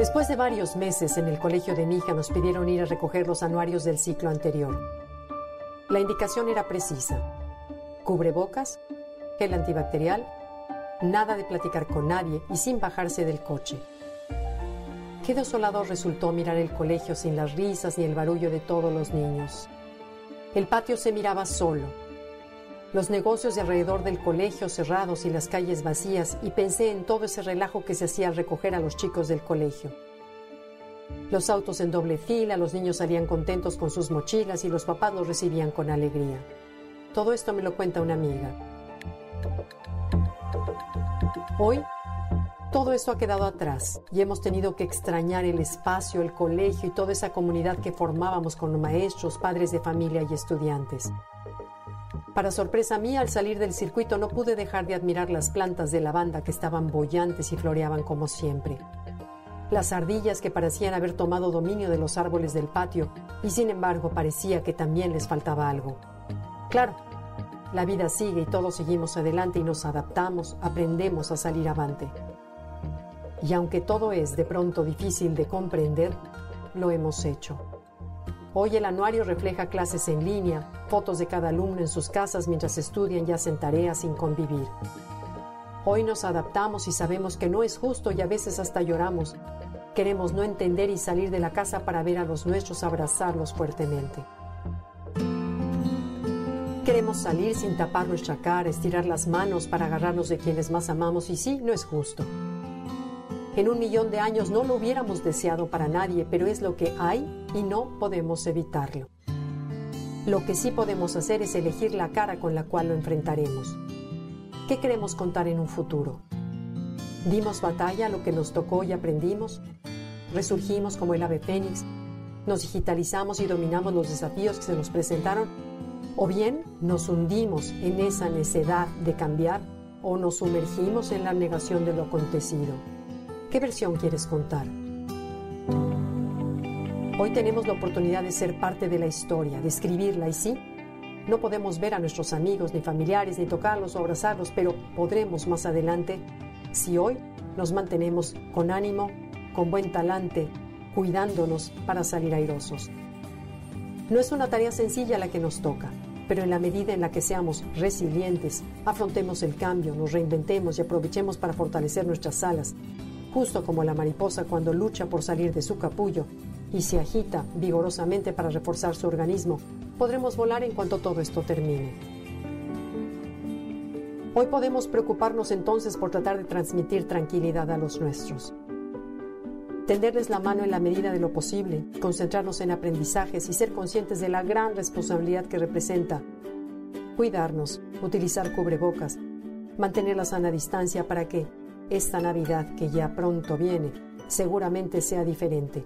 Después de varios meses en el colegio de mi nos pidieron ir a recoger los anuarios del ciclo anterior. La indicación era precisa. Cubrebocas, gel antibacterial, nada de platicar con nadie y sin bajarse del coche. Qué desolador resultó mirar el colegio sin las risas ni el barullo de todos los niños. El patio se miraba solo. Los negocios de alrededor del colegio cerrados y las calles vacías y pensé en todo ese relajo que se hacía al recoger a los chicos del colegio. Los autos en doble fila, los niños salían contentos con sus mochilas y los papás los recibían con alegría. Todo esto me lo cuenta una amiga. Hoy, todo esto ha quedado atrás y hemos tenido que extrañar el espacio, el colegio y toda esa comunidad que formábamos con maestros, padres de familia y estudiantes. Para sorpresa mía, al salir del circuito no pude dejar de admirar las plantas de lavanda que estaban bollantes y floreaban como siempre. Las ardillas que parecían haber tomado dominio de los árboles del patio y sin embargo parecía que también les faltaba algo. Claro, la vida sigue y todos seguimos adelante y nos adaptamos, aprendemos a salir avante. Y aunque todo es de pronto difícil de comprender, lo hemos hecho. Hoy el anuario refleja clases en línea, fotos de cada alumno en sus casas mientras estudian y hacen tareas sin convivir. Hoy nos adaptamos y sabemos que no es justo y a veces hasta lloramos. Queremos no entender y salir de la casa para ver a los nuestros abrazarlos fuertemente. Queremos salir sin tapar nuestra cara, estirar las manos para agarrarnos de quienes más amamos y sí, no es justo. En un millón de años no lo hubiéramos deseado para nadie, pero es lo que hay y no podemos evitarlo. Lo que sí podemos hacer es elegir la cara con la cual lo enfrentaremos. ¿Qué queremos contar en un futuro? ¿Dimos batalla a lo que nos tocó y aprendimos? ¿Resurgimos como el ave fénix? ¿Nos digitalizamos y dominamos los desafíos que se nos presentaron? ¿O bien nos hundimos en esa necedad de cambiar o nos sumergimos en la negación de lo acontecido? ¿Qué versión quieres contar? Hoy tenemos la oportunidad de ser parte de la historia, de escribirla y sí, no podemos ver a nuestros amigos ni familiares, ni tocarlos o abrazarlos, pero podremos más adelante si hoy nos mantenemos con ánimo, con buen talante, cuidándonos para salir airosos. No es una tarea sencilla la que nos toca, pero en la medida en la que seamos resilientes, afrontemos el cambio, nos reinventemos y aprovechemos para fortalecer nuestras alas, justo como la mariposa cuando lucha por salir de su capullo y se agita vigorosamente para reforzar su organismo, podremos volar en cuanto todo esto termine. Hoy podemos preocuparnos entonces por tratar de transmitir tranquilidad a los nuestros. Tenderles la mano en la medida de lo posible, concentrarnos en aprendizajes y ser conscientes de la gran responsabilidad que representa cuidarnos, utilizar cubrebocas, mantener la sana distancia para que, esta Navidad que ya pronto viene seguramente sea diferente.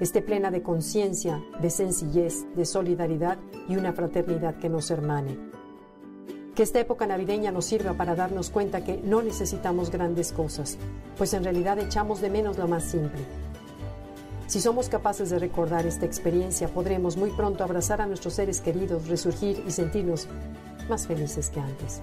Esté plena de conciencia, de sencillez, de solidaridad y una fraternidad que nos hermane. Que esta época navideña nos sirva para darnos cuenta que no necesitamos grandes cosas, pues en realidad echamos de menos lo más simple. Si somos capaces de recordar esta experiencia, podremos muy pronto abrazar a nuestros seres queridos, resurgir y sentirnos más felices que antes.